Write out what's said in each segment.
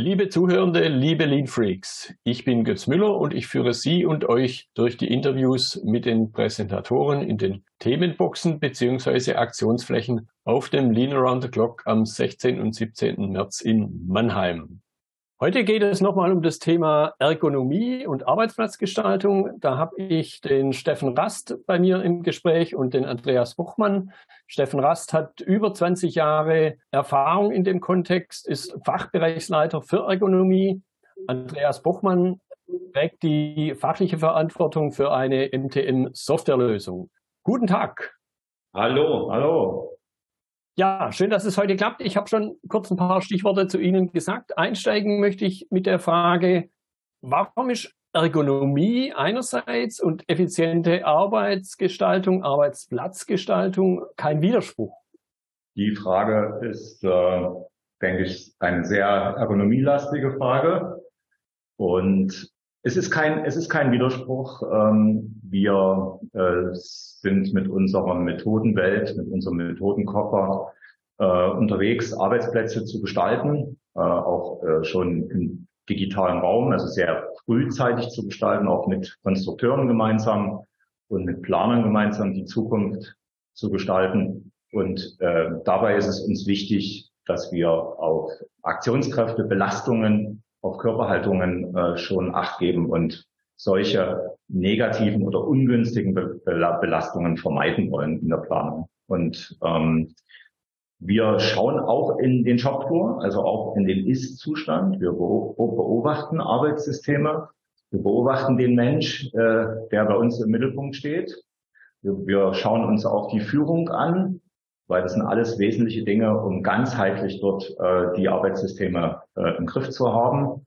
Liebe Zuhörende, liebe Lean Freaks, ich bin Götz Müller und ich führe Sie und euch durch die Interviews mit den Präsentatoren in den Themenboxen bzw. Aktionsflächen auf dem Lean Around the Clock am 16. und 17. März in Mannheim. Heute geht es nochmal um das Thema Ergonomie und Arbeitsplatzgestaltung. Da habe ich den Steffen Rast bei mir im Gespräch und den Andreas Buchmann. Steffen Rast hat über 20 Jahre Erfahrung in dem Kontext, ist Fachbereichsleiter für Ergonomie. Andreas Buchmann trägt die fachliche Verantwortung für eine MTM-Softwarelösung. Guten Tag. Hallo, hallo. Ja, schön, dass es heute klappt. Ich habe schon kurz ein paar Stichworte zu Ihnen gesagt. Einsteigen möchte ich mit der Frage, warum ist Ergonomie einerseits und effiziente Arbeitsgestaltung, Arbeitsplatzgestaltung kein Widerspruch? Die Frage ist, äh, denke ich, eine sehr ergonomielastige Frage. Und es ist kein, es ist kein Widerspruch. Ähm, wir äh, sind mit unserer Methodenwelt, mit unserem Methodenkoffer äh, unterwegs, Arbeitsplätze zu gestalten, äh, auch schon im digitalen Raum, also sehr frühzeitig zu gestalten, auch mit Konstrukteuren gemeinsam und mit Planern gemeinsam die Zukunft zu gestalten. Und äh, dabei ist es uns wichtig, dass wir auf Aktionskräfte, Belastungen auf Körperhaltungen äh, schon Acht geben und solche negativen oder ungünstigen Be Belastungen vermeiden wollen in der Planung. Und ähm, wir schauen auch in den Shopfloor, also auch in den Ist-Zustand. Wir beobachten Arbeitssysteme. Wir beobachten den Mensch, äh, der bei uns im Mittelpunkt steht. Wir, wir schauen uns auch die Führung an weil das sind alles wesentliche Dinge, um ganzheitlich dort äh, die Arbeitssysteme äh, im Griff zu haben.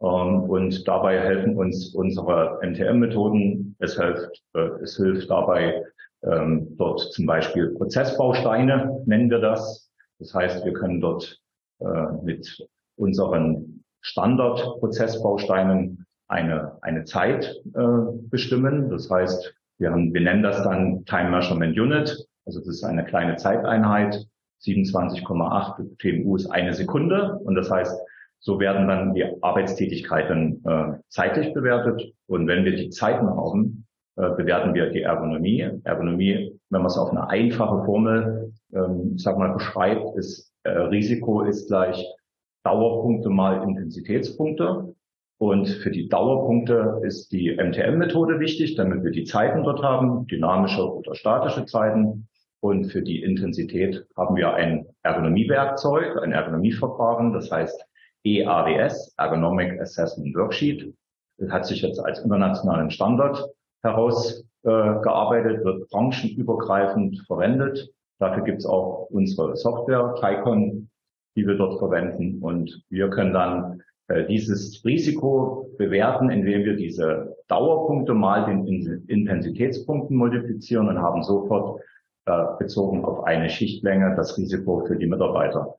Ähm, und dabei helfen uns unsere MTM-Methoden. Es hilft, äh, es hilft dabei, ähm, dort zum Beispiel Prozessbausteine nennen wir das. Das heißt, wir können dort äh, mit unseren Standardprozessbausteinen eine, eine Zeit äh, bestimmen. Das heißt, wir, haben, wir nennen das dann Time Measurement Unit. Also das ist eine kleine Zeiteinheit. 27,8 TMU ist eine Sekunde. Und das heißt, so werden dann die Arbeitstätigkeiten äh, zeitlich bewertet. Und wenn wir die Zeiten haben, äh, bewerten wir die Ergonomie. Ergonomie, wenn man es auf eine einfache Formel, ähm, sag mal, beschreibt, ist äh, Risiko ist gleich Dauerpunkte mal Intensitätspunkte. Und für die Dauerpunkte ist die MTM-Methode wichtig, damit wir die Zeiten dort haben, dynamische oder statische Zeiten. Und für die Intensität haben wir ein Ergonomiewerkzeug, ein Ergonomieverfahren, das heißt EAWS, Ergonomic Assessment Worksheet. Das hat sich jetzt als internationalen Standard herausgearbeitet, äh, wird branchenübergreifend verwendet. Dafür gibt es auch unsere Software, Tycon, die wir dort verwenden. Und wir können dann äh, dieses Risiko bewerten, indem wir diese Dauerpunkte mal den Intensitätspunkten multiplizieren und haben sofort äh, bezogen auf eine Schichtlänge das Risiko für die Mitarbeiter.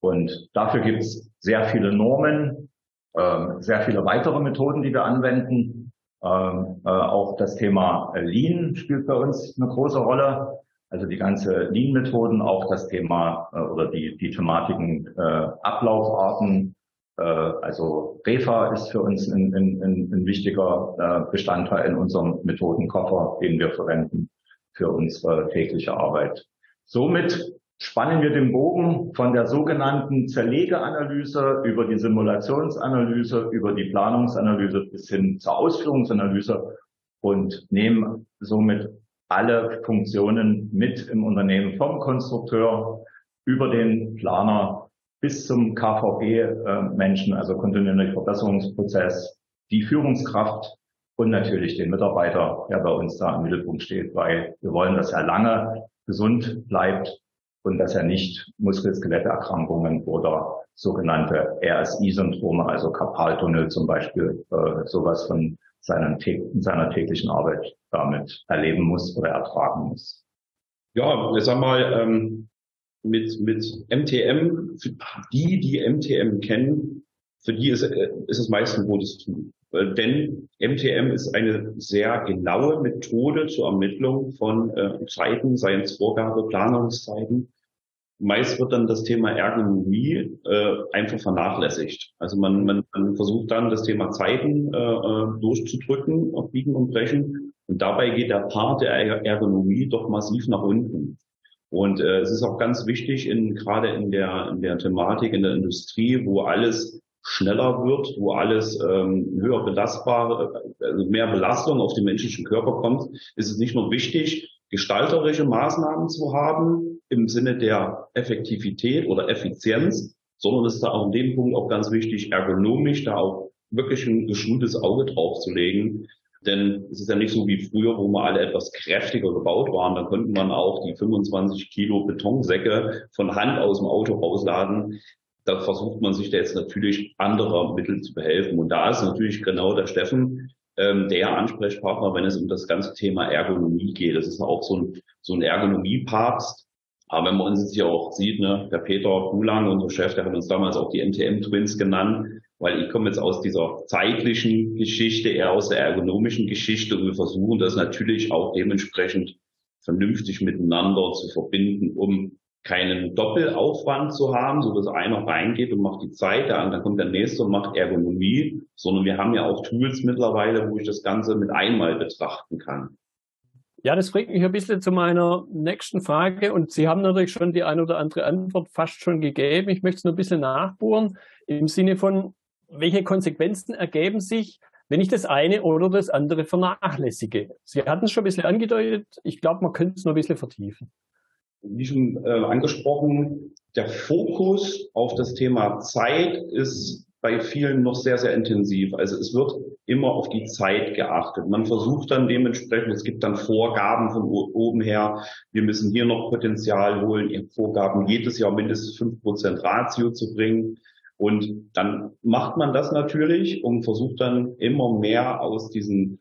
Und dafür gibt es sehr viele Normen, äh, sehr viele weitere Methoden, die wir anwenden. Ähm, äh, auch das Thema Lean spielt bei uns eine große Rolle. Also die ganze Lean-Methoden, auch das Thema äh, oder die, die Thematiken äh, Ablaufarten. Äh, also REFA ist für uns ein, ein, ein wichtiger Bestandteil in unserem Methodenkoffer, den wir verwenden für unsere tägliche Arbeit. Somit spannen wir den Bogen von der sogenannten Zerlegeanalyse über die Simulationsanalyse, über die Planungsanalyse bis hin zur Ausführungsanalyse und nehmen somit alle Funktionen mit im Unternehmen vom Konstrukteur über den Planer bis zum KVP-Menschen, also kontinuierlichen Verbesserungsprozess, die Führungskraft und natürlich den Mitarbeiter, der bei uns da im Mittelpunkt steht, weil wir wollen, dass er lange gesund bleibt und dass er nicht Muskel-Skeletterkrankungen oder sogenannte RSI-Syndrome, also Karpaltunnel zum Beispiel, äh, sowas von seinen, seiner täglichen Arbeit damit erleben muss oder ertragen muss. Ja, ich sag mal, ähm, mit, mit MTM, für die, die MTM kennen, für die ist, äh, ist es meist ein gutes Tool. Denn MTM ist eine sehr genaue Methode zur Ermittlung von äh, Zeiten, seien es Vorgabe, Planungszeiten. Meist wird dann das Thema Ergonomie äh, einfach vernachlässigt. Also man, man, man versucht dann das Thema Zeiten äh, äh durchzudrücken, auf Biegen und Brechen. Und dabei geht der Part der Ergonomie doch massiv nach unten. Und äh, es ist auch ganz wichtig, in, gerade in der, in der Thematik, in der Industrie, wo alles schneller wird, wo alles ähm, höher belastbar, also mehr Belastung auf den menschlichen Körper kommt, ist es nicht nur wichtig, gestalterische Maßnahmen zu haben im Sinne der Effektivität oder Effizienz, sondern es ist da auch in dem Punkt auch ganz wichtig, ergonomisch da auch wirklich ein geschultes Auge drauf zu legen, denn es ist ja nicht so wie früher, wo wir alle etwas kräftiger gebaut waren. Da konnte man auch die 25 Kilo Betonsäcke von Hand aus dem Auto rausladen. Da versucht man sich da jetzt natürlich anderer Mittel zu behelfen. Und da ist natürlich genau der Steffen ähm, der Ansprechpartner, wenn es um das ganze Thema Ergonomie geht. Das ist auch so ein, so ein Ergonomie-Papst. Aber wenn man uns jetzt hier auch sieht, ne, der Peter Kulang, unser Chef, der hat uns damals auch die MTM-Twins genannt weil ich komme jetzt aus dieser zeitlichen Geschichte, eher aus der ergonomischen Geschichte und wir versuchen das natürlich auch dementsprechend vernünftig miteinander zu verbinden, um keinen Doppelaufwand zu haben, so dass einer reingeht und macht die Zeit, dann kommt der nächste und macht Ergonomie, sondern wir haben ja auch Tools mittlerweile, wo ich das Ganze mit einmal betrachten kann. Ja, das bringt mich ein bisschen zu meiner nächsten Frage und Sie haben natürlich schon die ein oder andere Antwort fast schon gegeben. Ich möchte es nur ein bisschen nachbohren im Sinne von, welche Konsequenzen ergeben sich, wenn ich das eine oder das andere vernachlässige? Sie hatten es schon ein bisschen angedeutet. Ich glaube, man könnte es noch ein bisschen vertiefen. Wie schon äh, angesprochen, der Fokus auf das Thema Zeit ist bei vielen noch sehr, sehr intensiv. Also es wird immer auf die Zeit geachtet. Man versucht dann dementsprechend, es gibt dann Vorgaben von oben her, wir müssen hier noch Potenzial holen, Vorgaben jedes Jahr mindestens fünf Prozent Ratio zu bringen. Und dann macht man das natürlich und versucht dann immer mehr aus diesen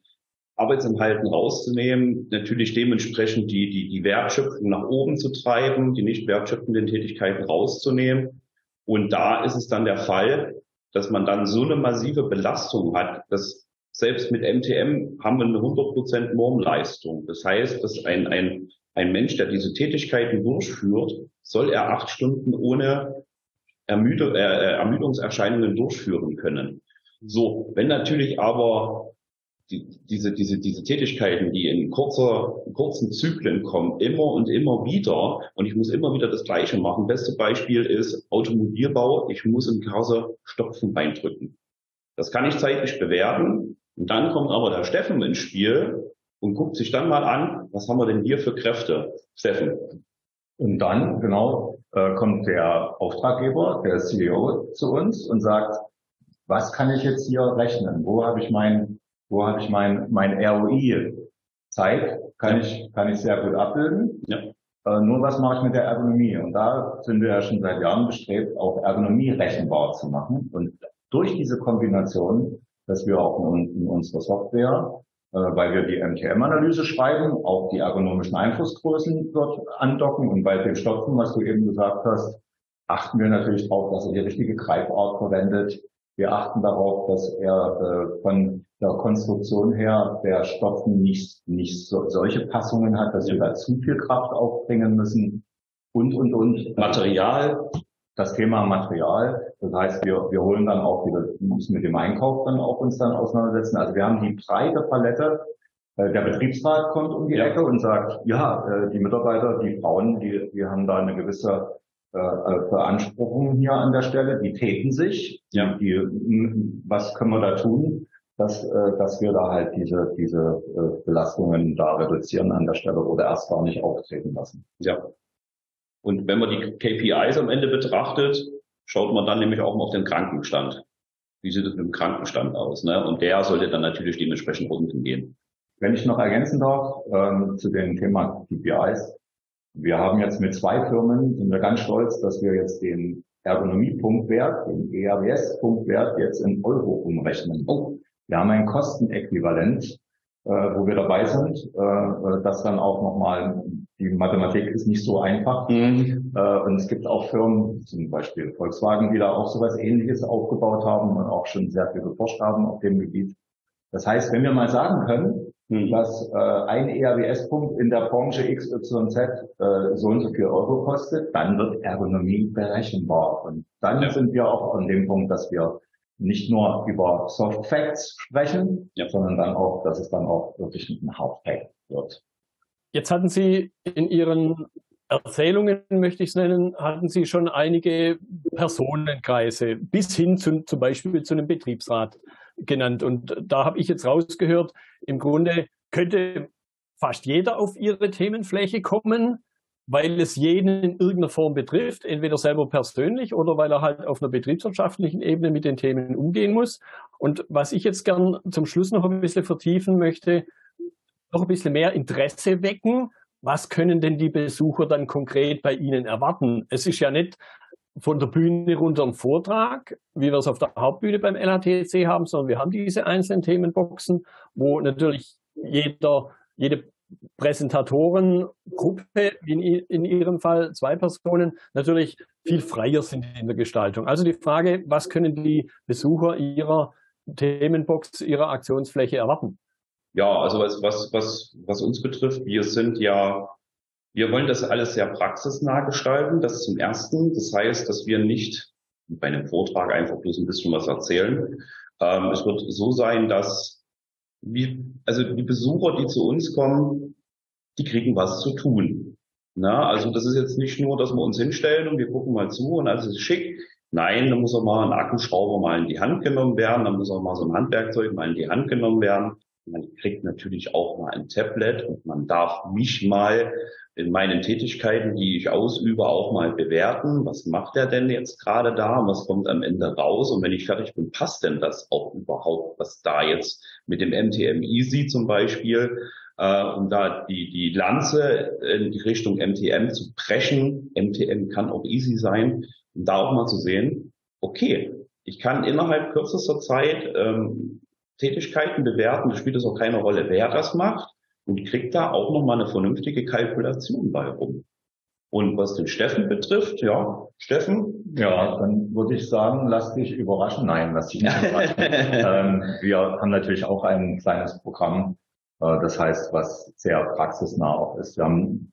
Arbeitsinhalten rauszunehmen, natürlich dementsprechend die, die, die Wertschöpfung nach oben zu treiben, die nicht wertschöpfenden Tätigkeiten rauszunehmen. Und da ist es dann der Fall, dass man dann so eine massive Belastung hat, dass selbst mit MTM haben wir eine 100% Normleistung. Das heißt, dass ein, ein, ein Mensch, der diese Tätigkeiten durchführt, soll er acht Stunden ohne Ermüde, äh, äh, Ermüdungserscheinungen durchführen können. So, wenn natürlich aber die, diese, diese, diese Tätigkeiten, die in kurzer, kurzen Zyklen kommen, immer und immer wieder, und ich muss immer wieder das Gleiche machen. Beste Beispiel ist Automobilbau. Ich muss im Cursor Stopfen reindrücken. Das kann ich zeitlich bewerten. Und dann kommt aber der Steffen ins Spiel und guckt sich dann mal an, was haben wir denn hier für Kräfte? Steffen. Und dann, genau, äh, kommt der Auftraggeber, der CEO zu uns und sagt, was kann ich jetzt hier rechnen? Wo habe ich mein, wo habe ich mein, mein ROI? Zeit kann ich, kann ich sehr gut abbilden. Ja. Äh, nur was mache ich mit der Ergonomie? Und da sind wir ja schon seit Jahren bestrebt, auch Ergonomie rechenbar zu machen. Und durch diese Kombination, dass wir auch in, in unserer Software äh, weil wir die MTM-Analyse schreiben, auch die ergonomischen Einflussgrößen dort andocken und bei dem Stopfen, was du eben gesagt hast, achten wir natürlich darauf, dass er die richtige Greifart verwendet. Wir achten darauf, dass er äh, von der Konstruktion her der Stopfen nicht, nicht so, solche Passungen hat, dass wir da zu viel Kraft aufbringen müssen und, und, und. Material, das Thema Material. Das heißt, wir, wir holen dann auch wieder, müssen mit dem Einkauf dann auch uns dann auseinandersetzen. Also wir haben die breite Palette. Äh, der Betriebsrat kommt um die Ecke und sagt, ja, äh, die Mitarbeiter, die Frauen, die, die haben da eine gewisse äh, Beanspruchung hier an der Stelle, die täten sich. Ja. Die, was können wir da tun, dass, dass wir da halt diese, diese Belastungen da reduzieren an der Stelle oder erst gar nicht auftreten lassen. Ja, und wenn man die KPIs am Ende betrachtet, schaut man dann nämlich auch mal auf den Krankenstand. Wie sieht es mit dem Krankenstand aus? Ne? Und der sollte dann natürlich dementsprechend unten gehen. Wenn ich noch ergänzen darf ähm, zu dem Thema KPIs. Wir haben jetzt mit zwei Firmen, sind wir ganz stolz, dass wir jetzt den Ergonomie-Punktwert, den ERWS-Punktwert jetzt in Euro umrechnen. Wir haben ein Kostenäquivalent äh, wo wir dabei sind, äh, äh, das dann auch nochmal, die Mathematik ist nicht so einfach. Mhm. Und es gibt auch Firmen, zum Beispiel Volkswagen, die da auch sowas ähnliches aufgebaut haben und auch schon sehr viel geforscht haben auf dem Gebiet. Das heißt, wenn wir mal sagen können, mhm. dass äh, ein ERWS-Punkt in der Branche XYZ äh, so und so viel Euro kostet, dann wird Ergonomie berechenbar. Und dann ja. sind wir auch an dem Punkt, dass wir nicht nur über Soft Facts sprechen, ja. sondern dann auch, dass es dann auch wirklich ein Hard Fact wird. Jetzt hatten Sie in Ihren Erzählungen, möchte ich es nennen, hatten Sie schon einige Personenkreise bis hin zu, zum Beispiel zu einem Betriebsrat genannt. Und da habe ich jetzt rausgehört, im Grunde könnte fast jeder auf Ihre Themenfläche kommen, weil es jeden in irgendeiner Form betrifft, entweder selber persönlich oder weil er halt auf einer betriebswirtschaftlichen Ebene mit den Themen umgehen muss. Und was ich jetzt gern zum Schluss noch ein bisschen vertiefen möchte, noch ein bisschen mehr Interesse wecken. Was können denn die Besucher dann konkret bei Ihnen erwarten? Es ist ja nicht von der Bühne runter ein Vortrag, wie wir es auf der Hauptbühne beim LATC haben, sondern wir haben diese einzelnen Themenboxen, wo natürlich jeder, jede Präsentatorengruppe, in, in Ihrem Fall zwei Personen, natürlich viel freier sind in der Gestaltung. Also die Frage, was können die Besucher Ihrer Themenbox, Ihrer Aktionsfläche erwarten? Ja, also was, was, was, was uns betrifft, wir sind ja, wir wollen das alles sehr praxisnah gestalten. Das zum Ersten. Das heißt, dass wir nicht bei einem Vortrag einfach bloß ein bisschen was erzählen. Ähm, es wird so sein, dass wie, also die Besucher, die zu uns kommen, die kriegen was zu tun. Na, also das ist jetzt nicht nur, dass wir uns hinstellen und wir gucken mal zu und alles ist schick. Nein, da muss auch mal ein Akkuschrauber mal in die Hand genommen werden, da muss auch mal so ein Handwerkzeug mal in die Hand genommen werden. Man kriegt natürlich auch mal ein Tablet und man darf mich mal in meinen Tätigkeiten, die ich ausübe, auch mal bewerten. Was macht er denn jetzt gerade da? Was kommt am Ende raus? Und wenn ich fertig bin, passt denn das auch überhaupt, was da jetzt mit dem MTM Easy zum Beispiel, äh, um da die, die Lanze in die Richtung MTM zu preschen. MTM kann auch easy sein, um da auch mal zu sehen, okay, ich kann innerhalb kürzester Zeit ähm, Tätigkeiten bewerten, da spielt es auch keine Rolle, wer das macht und kriegt da auch nochmal eine vernünftige Kalkulation bei rum. Und was den Steffen betrifft, ja, Steffen? Ja, dann würde ich sagen, lass dich überraschen. Nein, lass dich nicht überraschen. ähm, wir haben natürlich auch ein kleines Programm, äh, das heißt, was sehr praxisnah auch ist. Wir haben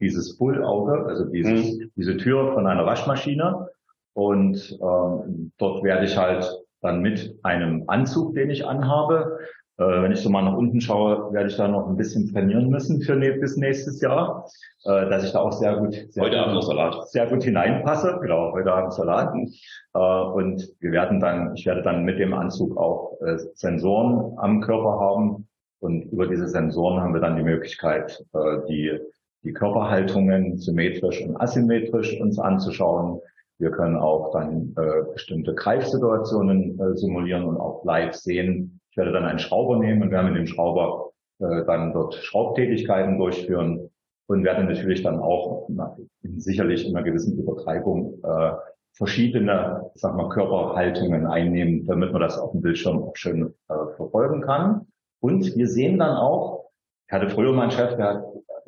dieses Bullauge, also dieses, mhm. diese Tür von einer Waschmaschine. Und ähm, dort werde ich halt dann mit einem Anzug, den ich anhabe. Äh, wenn ich so mal nach unten schaue, werde ich da noch ein bisschen trainieren müssen für ne bis nächstes Jahr, äh, dass ich da auch sehr gut, sehr, heute Abend Salat. sehr gut hineinpasse. Genau, heute Abend Salat. Äh, und wir werden dann, ich werde dann mit dem Anzug auch Sensoren am Körper haben. Und über diese Sensoren haben wir dann die Möglichkeit, die, die Körperhaltungen symmetrisch und asymmetrisch uns anzuschauen wir können auch dann bestimmte Greifsituationen simulieren und auch live sehen. Ich werde dann einen Schrauber nehmen und werde mit dem Schrauber äh, dann dort Schraubtätigkeiten durchführen und werde natürlich dann auch na, sicherlich in einer gewissen Übertreibung äh, verschiedene, sag mal, Körperhaltungen einnehmen, damit man das auf dem Bildschirm auch schön äh, verfolgen kann. Und wir sehen dann auch, ich hatte früher mein Chef, der hat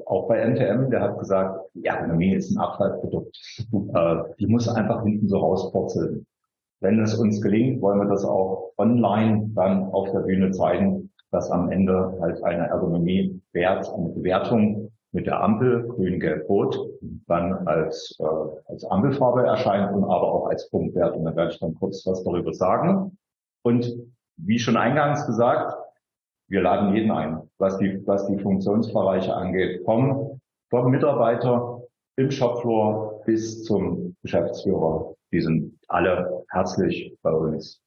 auch bei NTM, der hat gesagt, ja, Ergonomie ist ein Abfallprodukt. äh, die muss einfach hinten so rauspurzeln. Wenn es uns gelingt, wollen wir das auch online dann auf der Bühne zeigen, dass am Ende halt eine Ergonomie wert, eine Bewertung mit der Ampel, grün, gelb, rot, dann als, äh, als Ampelfarbe erscheint und aber auch als Punktwert. Und da werde ich dann kurz was darüber sagen. Und wie schon eingangs gesagt, wir laden jeden ein, was die, was die Funktionsbereiche angeht, vom, vom Mitarbeiter im Shopfloor bis zum Geschäftsführer. Die sind alle herzlich bei uns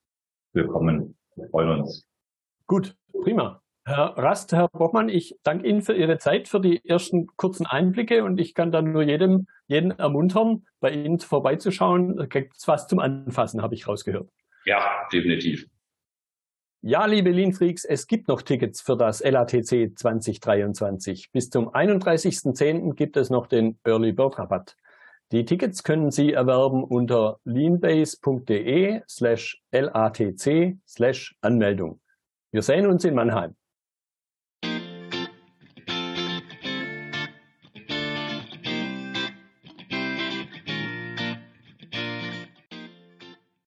willkommen. Wir freuen uns. Gut, prima. Herr Rast, Herr Bockmann, ich danke Ihnen für Ihre Zeit, für die ersten kurzen Einblicke und ich kann dann nur jedem, jeden ermuntern, bei Ihnen vorbeizuschauen. Da gibt es was zum Anfassen, habe ich rausgehört. Ja, definitiv. Ja, liebe Lean-Freaks, es gibt noch Tickets für das LATC 2023. Bis zum 31.10. gibt es noch den Early Bird Rabatt. Die Tickets können Sie erwerben unter leanbase.de slash LATC slash Anmeldung. Wir sehen uns in Mannheim.